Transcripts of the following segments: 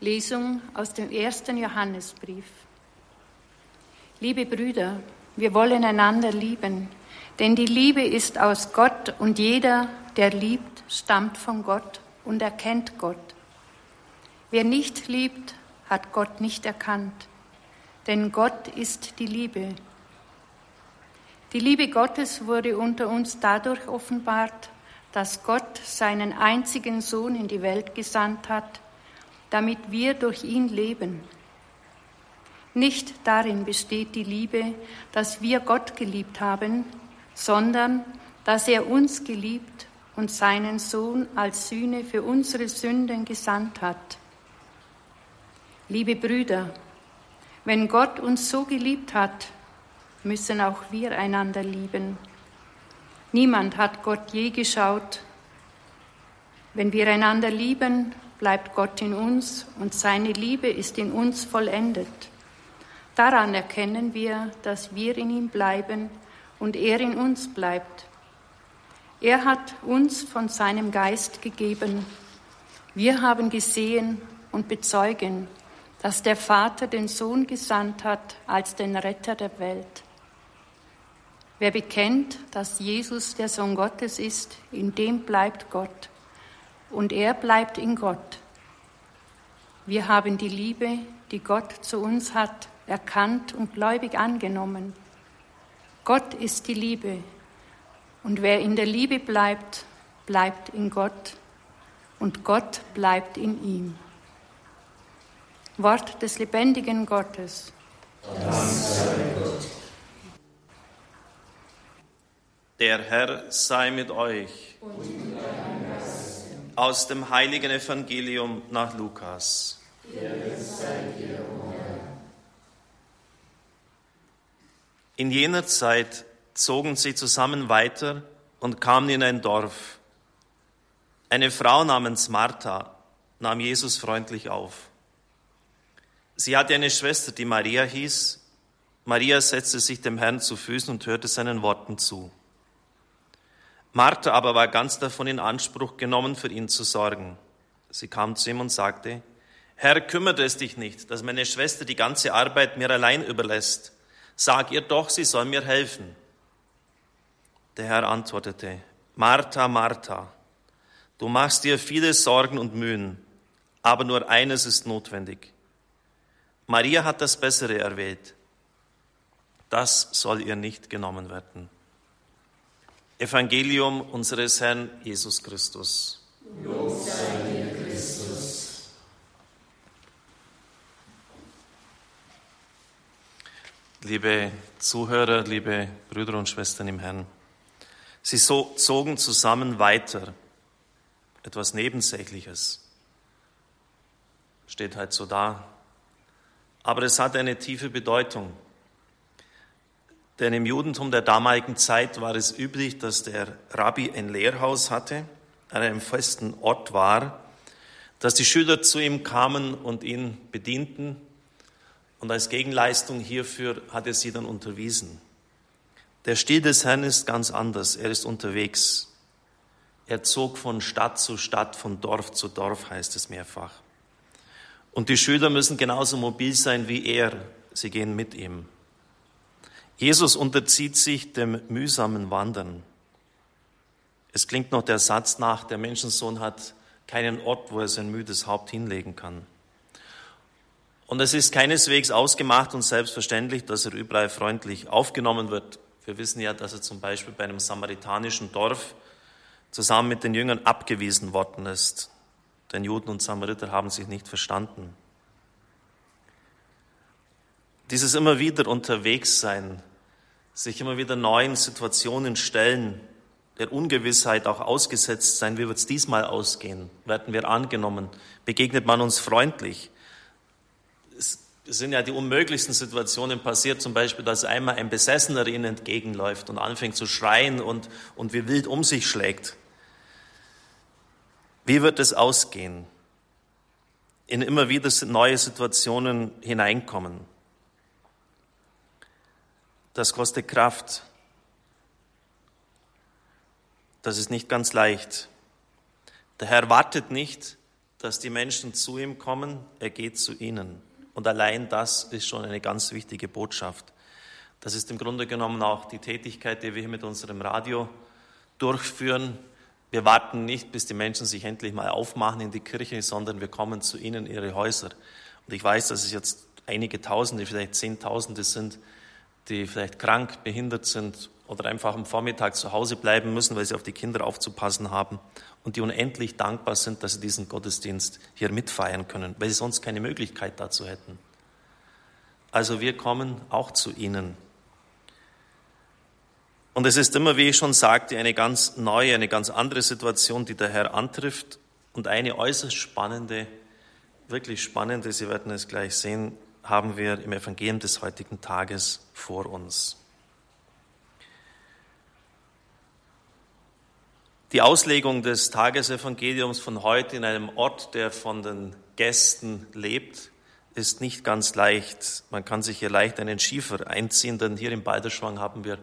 Lesung aus dem ersten Johannesbrief. Liebe Brüder, wir wollen einander lieben, denn die Liebe ist aus Gott und jeder, der liebt, stammt von Gott und erkennt Gott. Wer nicht liebt, hat Gott nicht erkannt, denn Gott ist die Liebe. Die Liebe Gottes wurde unter uns dadurch offenbart, dass Gott seinen einzigen Sohn in die Welt gesandt hat, damit wir durch ihn leben. Nicht darin besteht die Liebe, dass wir Gott geliebt haben, sondern dass er uns geliebt und seinen Sohn als Sühne für unsere Sünden gesandt hat. Liebe Brüder, wenn Gott uns so geliebt hat, müssen auch wir einander lieben. Niemand hat Gott je geschaut. Wenn wir einander lieben, bleibt Gott in uns und seine Liebe ist in uns vollendet. Daran erkennen wir, dass wir in ihm bleiben und er in uns bleibt. Er hat uns von seinem Geist gegeben. Wir haben gesehen und bezeugen, dass der Vater den Sohn gesandt hat als den Retter der Welt. Wer bekennt, dass Jesus der Sohn Gottes ist, in dem bleibt Gott und er bleibt in Gott. Wir haben die Liebe, die Gott zu uns hat, erkannt und gläubig angenommen. Gott ist die Liebe und wer in der Liebe bleibt, bleibt in Gott und Gott bleibt in ihm. Wort des lebendigen Gottes. Der Herr sei mit euch. Und aus dem heiligen Evangelium nach Lukas. In jener Zeit zogen sie zusammen weiter und kamen in ein Dorf. Eine Frau namens Martha nahm Jesus freundlich auf. Sie hatte eine Schwester, die Maria hieß. Maria setzte sich dem Herrn zu Füßen und hörte seinen Worten zu. Martha aber war ganz davon in Anspruch genommen, für ihn zu sorgen. Sie kam zu ihm und sagte, Herr, kümmert es dich nicht, dass meine Schwester die ganze Arbeit mir allein überlässt. Sag ihr doch, sie soll mir helfen. Der Herr antwortete, Martha, Martha, du machst dir viele Sorgen und Mühen, aber nur eines ist notwendig. Maria hat das Bessere erwählt. Das soll ihr nicht genommen werden. Evangelium unseres Herrn Jesus Christus. Lob sei dir, Christus. Liebe Zuhörer, liebe Brüder und Schwestern im Herrn, sie so, zogen zusammen weiter. Etwas Nebensächliches steht halt so da. Aber es hat eine tiefe Bedeutung. Denn im Judentum der damaligen Zeit war es üblich, dass der Rabbi ein Lehrhaus hatte, an einem festen Ort war, dass die Schüler zu ihm kamen und ihn bedienten und als Gegenleistung hierfür hat er sie dann unterwiesen. Der Stil des Herrn ist ganz anders. Er ist unterwegs. Er zog von Stadt zu Stadt, von Dorf zu Dorf, heißt es mehrfach. Und die Schüler müssen genauso mobil sein wie er. Sie gehen mit ihm. Jesus unterzieht sich dem mühsamen Wandern. Es klingt noch der Satz nach, der Menschensohn hat keinen Ort, wo er sein müdes Haupt hinlegen kann. Und es ist keineswegs ausgemacht und selbstverständlich, dass er überall freundlich aufgenommen wird. Wir wissen ja, dass er zum Beispiel bei einem samaritanischen Dorf zusammen mit den Jüngern abgewiesen worden ist. Denn Juden und Samariter haben sich nicht verstanden. Dieses immer wieder unterwegs sein, sich immer wieder neuen Situationen stellen, der Ungewissheit auch ausgesetzt sein, wie wird es diesmal ausgehen? Werden wir angenommen? Begegnet man uns freundlich? Es sind ja die unmöglichsten Situationen passiert, zum Beispiel, dass einmal ein Besessener ihnen entgegenläuft und anfängt zu schreien und, und wie wild um sich schlägt. Wie wird es ausgehen? In immer wieder neue Situationen hineinkommen. Das kostet Kraft. Das ist nicht ganz leicht. Der Herr wartet nicht, dass die Menschen zu ihm kommen, er geht zu ihnen. Und allein das ist schon eine ganz wichtige Botschaft. Das ist im Grunde genommen auch die Tätigkeit, die wir hier mit unserem Radio durchführen. Wir warten nicht, bis die Menschen sich endlich mal aufmachen in die Kirche, sondern wir kommen zu ihnen in ihre Häuser. Und ich weiß, dass es jetzt einige Tausende, vielleicht Zehntausende sind, die vielleicht krank, behindert sind oder einfach am Vormittag zu Hause bleiben müssen, weil sie auf die Kinder aufzupassen haben und die unendlich dankbar sind, dass sie diesen Gottesdienst hier mitfeiern können, weil sie sonst keine Möglichkeit dazu hätten. Also wir kommen auch zu ihnen. Und es ist immer, wie ich schon sagte, eine ganz neue, eine ganz andere Situation, die der Herr antrifft und eine äußerst spannende, wirklich spannende, Sie werden es gleich sehen, haben wir im Evangelium des heutigen Tages vor uns. Die Auslegung des Tagesevangeliums von heute in einem Ort, der von den Gästen lebt, ist nicht ganz leicht. Man kann sich hier leicht einen Schiefer einziehen, denn hier im Balderschwang haben wir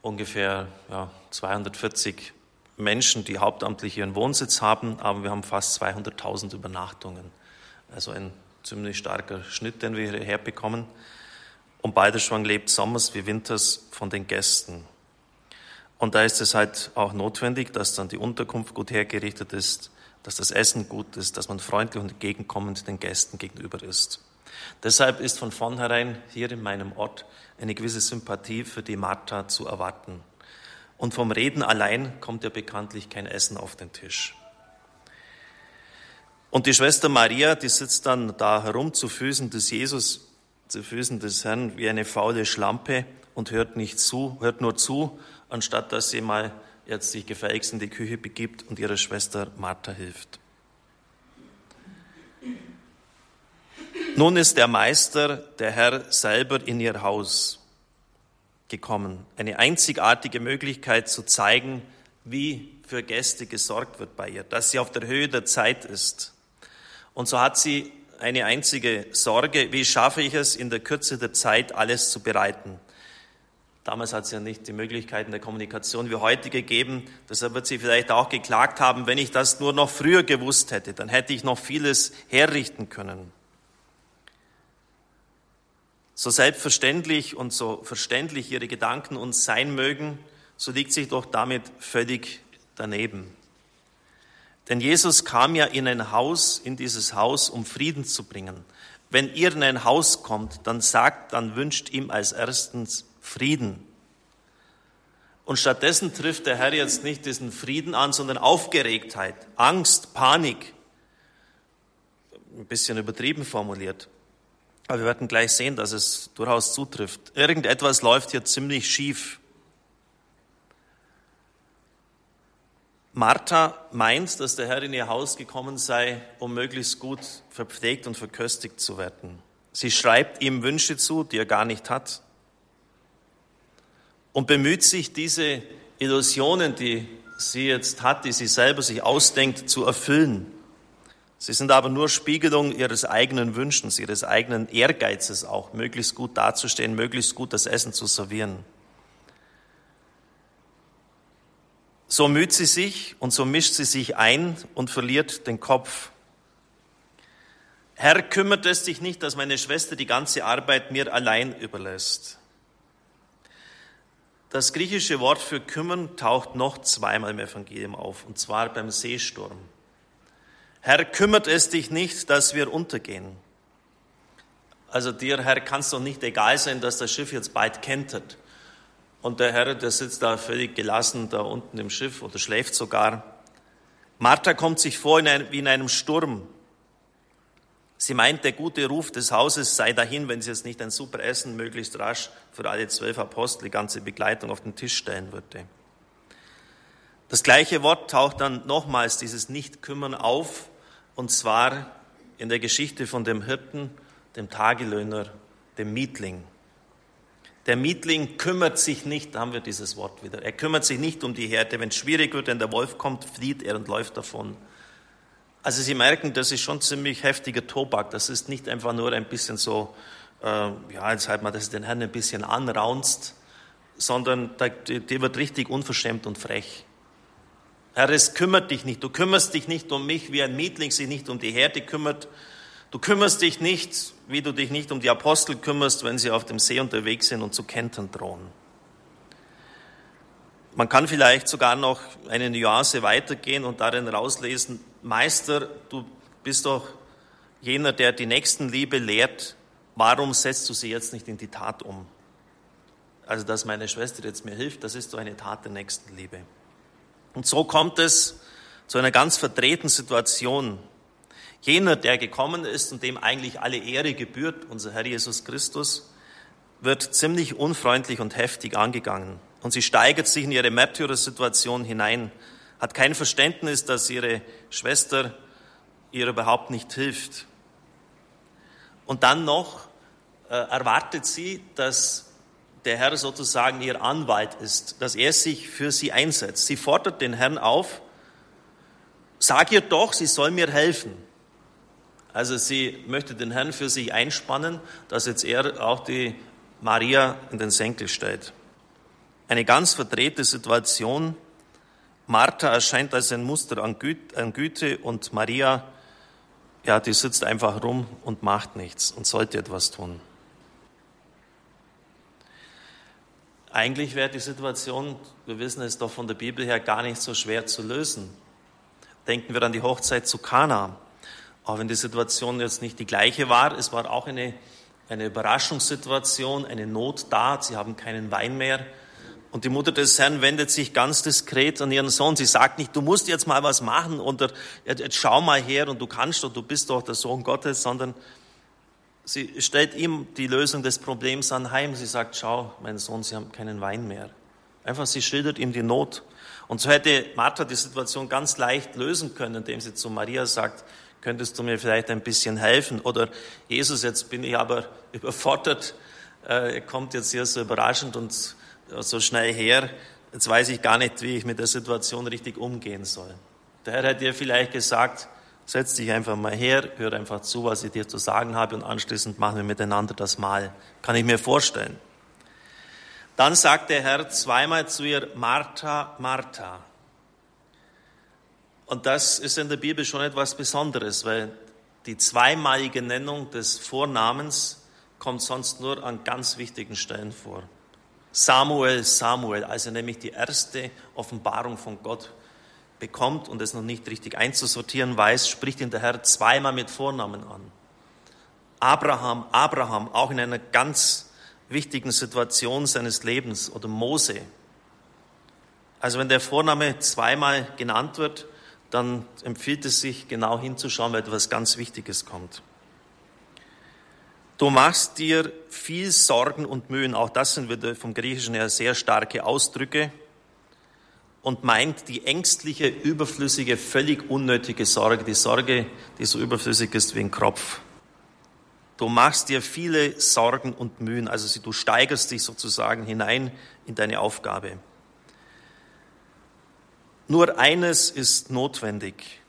ungefähr ja, 240 Menschen, die hauptamtlich ihren Wohnsitz haben, aber wir haben fast 200.000 Übernachtungen. Also ein ziemlich starker Schnitt, den wir hierher bekommen. Und Balderschwang lebt sommers wie winters von den Gästen. Und da ist es halt auch notwendig, dass dann die Unterkunft gut hergerichtet ist, dass das Essen gut ist, dass man freundlich und entgegenkommend den Gästen gegenüber ist. Deshalb ist von vornherein hier in meinem Ort eine gewisse Sympathie für die Martha zu erwarten. Und vom Reden allein kommt ja bekanntlich kein Essen auf den Tisch. Und die Schwester Maria, die sitzt dann da herum zu Füßen des Jesus, zu Füßen des Herrn, wie eine faule Schlampe und hört nicht zu, hört nur zu, anstatt dass sie mal jetzt sich gefälligst in die Küche begibt und ihrer Schwester Martha hilft. Nun ist der Meister, der Herr selber in ihr Haus gekommen. Eine einzigartige Möglichkeit zu zeigen, wie für Gäste gesorgt wird bei ihr, dass sie auf der Höhe der Zeit ist. Und so hat sie eine einzige Sorge, wie schaffe ich es, in der Kürze der Zeit alles zu bereiten. Damals hat es ja nicht die Möglichkeiten der Kommunikation wie heute gegeben. Deshalb wird sie vielleicht auch geklagt haben, wenn ich das nur noch früher gewusst hätte, dann hätte ich noch vieles herrichten können. So selbstverständlich und so verständlich ihre Gedanken uns sein mögen, so liegt sich doch damit völlig daneben. Denn Jesus kam ja in ein Haus, in dieses Haus, um Frieden zu bringen. Wenn ihr in ein Haus kommt, dann sagt, dann wünscht ihm als erstens Frieden. Und stattdessen trifft der Herr jetzt nicht diesen Frieden an, sondern Aufgeregtheit, Angst, Panik. Ein bisschen übertrieben formuliert. Aber wir werden gleich sehen, dass es durchaus zutrifft. Irgendetwas läuft hier ziemlich schief. Martha meint, dass der Herr in ihr Haus gekommen sei, um möglichst gut verpflegt und verköstigt zu werden. Sie schreibt ihm Wünsche zu, die er gar nicht hat. Und bemüht sich, diese Illusionen, die sie jetzt hat, die sie selber sich ausdenkt, zu erfüllen. Sie sind aber nur Spiegelung ihres eigenen Wünschens, ihres eigenen Ehrgeizes auch, möglichst gut dazustehen, möglichst gut das Essen zu servieren. So müht sie sich und so mischt sie sich ein und verliert den Kopf. Herr, kümmert es dich nicht, dass meine Schwester die ganze Arbeit mir allein überlässt. Das griechische Wort für kümmern taucht noch zweimal im Evangelium auf, und zwar beim Seesturm. Herr, kümmert es dich nicht, dass wir untergehen. Also dir, Herr, kann es doch nicht egal sein, dass das Schiff jetzt bald kentert. Und der Herr, der sitzt da völlig gelassen da unten im Schiff oder schläft sogar. Martha kommt sich vor in ein, wie in einem Sturm. Sie meint, der gute Ruf des Hauses sei dahin, wenn sie jetzt nicht ein super Essen möglichst rasch für alle zwölf Apostel, die ganze Begleitung auf den Tisch stellen würde. Das gleiche Wort taucht dann nochmals dieses Nicht-Kümmern auf und zwar in der Geschichte von dem Hirten, dem Tagelöhner, dem Mietling. Der Mietling kümmert sich nicht, da haben wir dieses Wort wieder, er kümmert sich nicht um die Herde. Wenn es schwierig wird, wenn der Wolf kommt, flieht er und läuft davon. Also Sie merken, das ist schon ziemlich heftiger Tobak. Das ist nicht einfach nur ein bisschen so, äh, ja, jetzt halt mal, dass den Herrn ein bisschen anraunst, sondern da, wird richtig unverschämt und frech. Herr, es kümmert dich nicht. Du kümmerst dich nicht um mich, wie ein Mietling sich nicht um die Herde kümmert. Du kümmerst dich nicht, wie du dich nicht um die Apostel kümmerst, wenn sie auf dem See unterwegs sind und zu kentern drohen. Man kann vielleicht sogar noch eine Nuance weitergehen und darin rauslesen, Meister, du bist doch jener, der die Nächstenliebe lehrt. Warum setzt du sie jetzt nicht in die Tat um? Also, dass meine Schwester jetzt mir hilft, das ist doch eine Tat der Nächstenliebe. Und so kommt es zu einer ganz verdrehten Situation. Jener, der gekommen ist und dem eigentlich alle Ehre gebührt, unser Herr Jesus Christus, wird ziemlich unfreundlich und heftig angegangen. Und sie steigert sich in ihre Märtyrersituation hinein, hat kein Verständnis, dass ihre Schwester ihr überhaupt nicht hilft. Und dann noch äh, erwartet sie, dass der Herr sozusagen ihr Anwalt ist, dass er sich für sie einsetzt. Sie fordert den Herrn auf, sag ihr doch, sie soll mir helfen. Also sie möchte den Herrn für sich einspannen, dass jetzt er auch die Maria in den Senkel stellt. Eine ganz verdrehte Situation. Martha erscheint als ein Muster an Güte und Maria, ja, die sitzt einfach rum und macht nichts und sollte etwas tun. Eigentlich wäre die Situation, wir wissen es doch von der Bibel her, gar nicht so schwer zu lösen. Denken wir an die Hochzeit zu Kana. Auch wenn die Situation jetzt nicht die gleiche war, es war auch eine, eine Überraschungssituation, eine Not da, sie haben keinen Wein mehr. Und die Mutter des Herrn wendet sich ganz diskret an ihren Sohn. Sie sagt nicht, du musst jetzt mal was machen oder jetzt schau mal her und du kannst doch, du bist doch der Sohn Gottes, sondern Sie stellt ihm die Lösung des Problems anheim. Sie sagt, schau, mein Sohn, Sie haben keinen Wein mehr. Einfach, sie schildert ihm die Not. Und so hätte Martha die Situation ganz leicht lösen können, indem sie zu Maria sagt, könntest du mir vielleicht ein bisschen helfen? Oder Jesus, jetzt bin ich aber überfordert, äh, er kommt jetzt hier so überraschend und so schnell her, jetzt weiß ich gar nicht, wie ich mit der Situation richtig umgehen soll. Der Herr hätte ihr vielleicht gesagt, Setz dich einfach mal her, hör einfach zu, was ich dir zu sagen habe und anschließend machen wir miteinander das Mal. Kann ich mir vorstellen. Dann sagt der Herr zweimal zu ihr, Martha, Martha. Und das ist in der Bibel schon etwas Besonderes, weil die zweimalige Nennung des Vornamens kommt sonst nur an ganz wichtigen Stellen vor. Samuel, Samuel, also nämlich die erste Offenbarung von Gott bekommt und es noch nicht richtig einzusortieren weiß, spricht ihn der Herr zweimal mit Vornamen an. Abraham, Abraham, auch in einer ganz wichtigen Situation seines Lebens oder Mose. Also wenn der Vorname zweimal genannt wird, dann empfiehlt es sich genau hinzuschauen, weil etwas ganz Wichtiges kommt. Du machst dir viel Sorgen und Mühen, auch das sind wieder vom Griechischen her sehr starke Ausdrücke und meint die ängstliche, überflüssige, völlig unnötige Sorge, die Sorge, die so überflüssig ist wie ein Kropf. Du machst dir viele Sorgen und Mühen, also du steigerst dich sozusagen hinein in deine Aufgabe. Nur eines ist notwendig,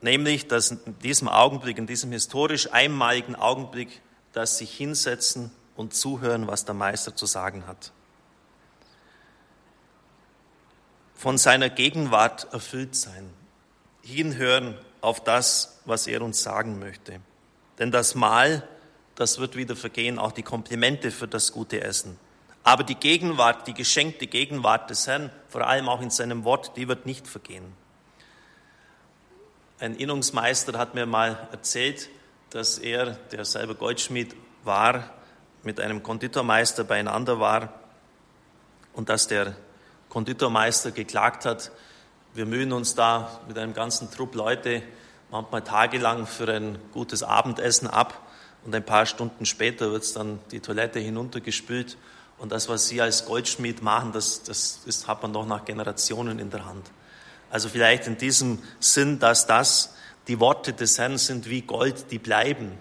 nämlich, dass in diesem Augenblick, in diesem historisch einmaligen Augenblick, dass sich hinsetzen und zuhören, was der Meister zu sagen hat. von seiner Gegenwart erfüllt sein, hinhören auf das, was er uns sagen möchte. Denn das Mahl, das wird wieder vergehen, auch die Komplimente für das gute Essen. Aber die Gegenwart, die geschenkte Gegenwart des Herrn, vor allem auch in seinem Wort, die wird nicht vergehen. Ein Innungsmeister hat mir mal erzählt, dass er, der selber Goldschmied war, mit einem Konditormeister beieinander war und dass der Konditormeister geklagt hat, wir mühen uns da mit einem ganzen Trupp Leute manchmal tagelang für ein gutes Abendessen ab und ein paar Stunden später wird es dann die Toilette hinuntergespült und das, was Sie als Goldschmied machen, das, das, das hat man noch nach Generationen in der Hand. Also vielleicht in diesem Sinn, dass das die Worte des Herrn sind wie Gold, die bleiben.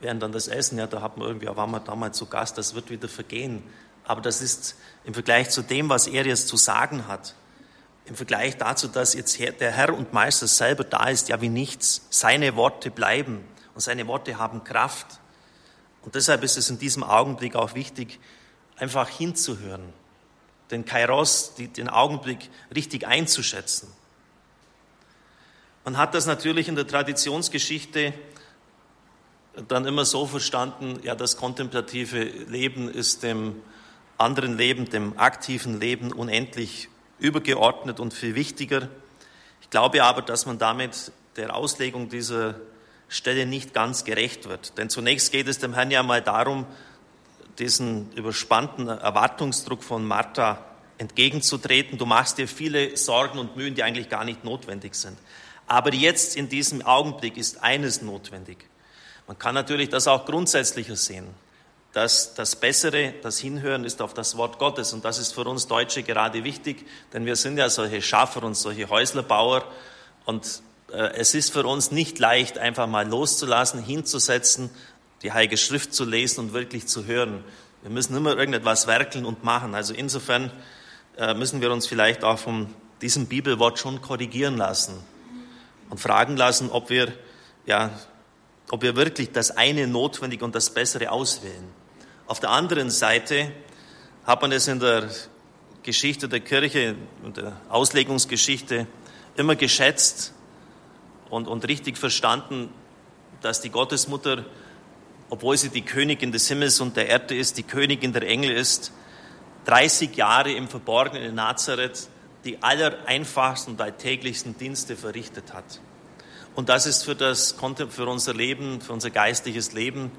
Während dann das Essen, ja, da hat man irgendwie, waren wir damals zu Gast, das wird wieder vergehen. Aber das ist im Vergleich zu dem, was er jetzt zu sagen hat, im Vergleich dazu, dass jetzt der Herr und Meister selber da ist, ja wie nichts. Seine Worte bleiben und seine Worte haben Kraft. Und deshalb ist es in diesem Augenblick auch wichtig, einfach hinzuhören, den Kairos, den Augenblick richtig einzuschätzen. Man hat das natürlich in der Traditionsgeschichte dann immer so verstanden, ja, das kontemplative Leben ist dem anderen Leben, dem aktiven Leben unendlich übergeordnet und viel wichtiger. Ich glaube aber, dass man damit der Auslegung dieser Stelle nicht ganz gerecht wird. Denn zunächst geht es dem Herrn ja mal darum, diesen überspannten Erwartungsdruck von Martha entgegenzutreten. Du machst dir viele Sorgen und Mühen, die eigentlich gar nicht notwendig sind. Aber jetzt in diesem Augenblick ist eines notwendig. Man kann natürlich das auch grundsätzlicher sehen. dass das Bessere, das Hinhören ist auf das Wort Gottes. Und das ist für uns Deutsche gerade wichtig, denn wir sind ja solche Schaffer und solche Häuslerbauer. Und äh, es ist für uns nicht leicht, einfach mal loszulassen, hinzusetzen, die Heilige Schrift zu lesen und wirklich zu hören. Wir müssen immer irgendetwas werkeln und machen. Also insofern äh, müssen wir uns vielleicht auch von diesem Bibelwort schon korrigieren lassen und fragen lassen, ob wir ja ob wir wirklich das eine Notwendige und das Bessere auswählen. Auf der anderen Seite hat man es in der Geschichte der Kirche und der Auslegungsgeschichte immer geschätzt und, und richtig verstanden, dass die Gottesmutter, obwohl sie die Königin des Himmels und der Erde ist, die Königin der Engel ist, 30 Jahre im Verborgenen in Nazareth die allereinfachsten und alltäglichsten Dienste verrichtet hat. Und das ist für, das, für unser Leben, für unser geistliches Leben,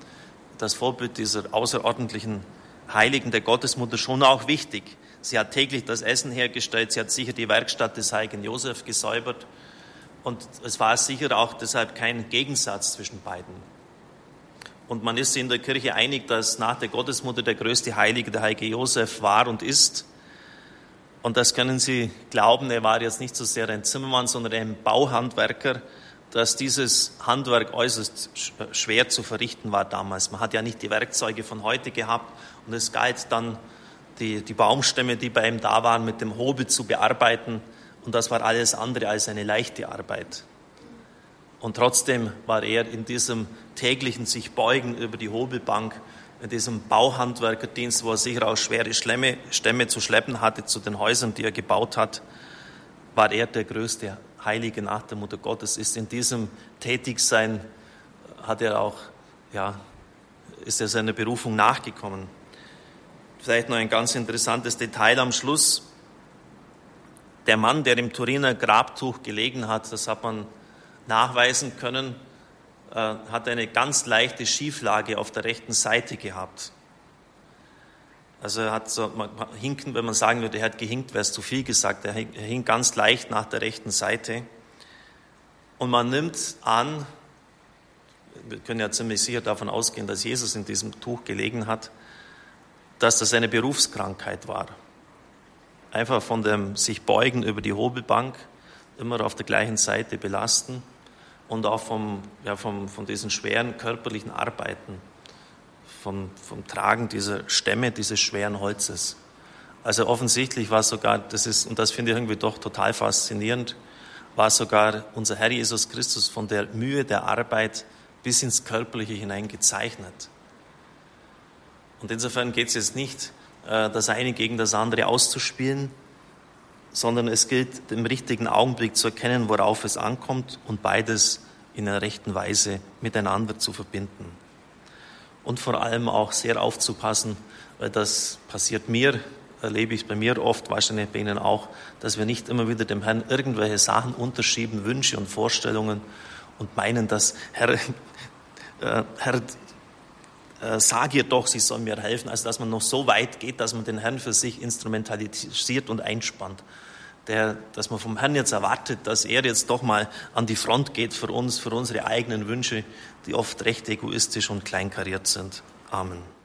das Vorbild dieser außerordentlichen Heiligen der Gottesmutter schon auch wichtig. Sie hat täglich das Essen hergestellt, sie hat sicher die Werkstatt des heiligen Josef gesäubert und es war sicher auch deshalb kein Gegensatz zwischen beiden. Und man ist in der Kirche einig, dass nach der Gottesmutter der größte Heilige der heilige Josef war und ist. Und das können Sie glauben, er war jetzt nicht so sehr ein Zimmermann, sondern ein Bauhandwerker, dass dieses Handwerk äußerst schwer zu verrichten war damals. Man hat ja nicht die Werkzeuge von heute gehabt und es galt dann, die, die Baumstämme, die bei ihm da waren, mit dem Hobel zu bearbeiten und das war alles andere als eine leichte Arbeit. Und trotzdem war er in diesem täglichen sich beugen über die Hobelbank, in diesem Bauhandwerkerdienst, wo er sicher auch schwere Stämme, Stämme zu schleppen hatte zu den Häusern, die er gebaut hat, war er der größte Heilige nach der Mutter Gottes ist. In diesem Tätigsein hat er auch, ja, ist er seiner Berufung nachgekommen. Vielleicht noch ein ganz interessantes Detail am Schluss. Der Mann, der im Turiner Grabtuch gelegen hat, das hat man nachweisen können, äh, hat eine ganz leichte Schieflage auf der rechten Seite gehabt. Also er hat so, man, hinken, wenn man sagen würde, er hat gehinkt, wäre es zu viel gesagt. Er hing, er hing ganz leicht nach der rechten Seite. Und man nimmt an, wir können ja ziemlich sicher davon ausgehen, dass Jesus in diesem Tuch gelegen hat, dass das eine Berufskrankheit war. Einfach von dem sich beugen über die Hobelbank, immer auf der gleichen Seite belasten und auch vom, ja, vom, von diesen schweren körperlichen Arbeiten vom, vom Tragen dieser Stämme, dieses schweren Holzes. Also offensichtlich war sogar, das ist, und das finde ich irgendwie doch total faszinierend, war sogar unser Herr Jesus Christus von der Mühe der Arbeit bis ins Körperliche hinein gezeichnet. Und insofern geht es jetzt nicht, äh, das eine gegen das andere auszuspielen, sondern es gilt, im richtigen Augenblick zu erkennen, worauf es ankommt und beides in einer rechten Weise miteinander zu verbinden. Und vor allem auch sehr aufzupassen, weil das passiert mir, erlebe ich bei mir oft, wahrscheinlich bei Ihnen auch, dass wir nicht immer wieder dem Herrn irgendwelche Sachen unterschieben, Wünsche und Vorstellungen und meinen, dass Herr, äh, Herr, äh, sag ihr doch, sie soll mir helfen, also dass man noch so weit geht, dass man den Herrn für sich instrumentalisiert und einspannt der, dass man vom Herrn jetzt erwartet, dass er jetzt doch mal an die Front geht für uns, für unsere eigenen Wünsche, die oft recht egoistisch und kleinkariert sind. Amen.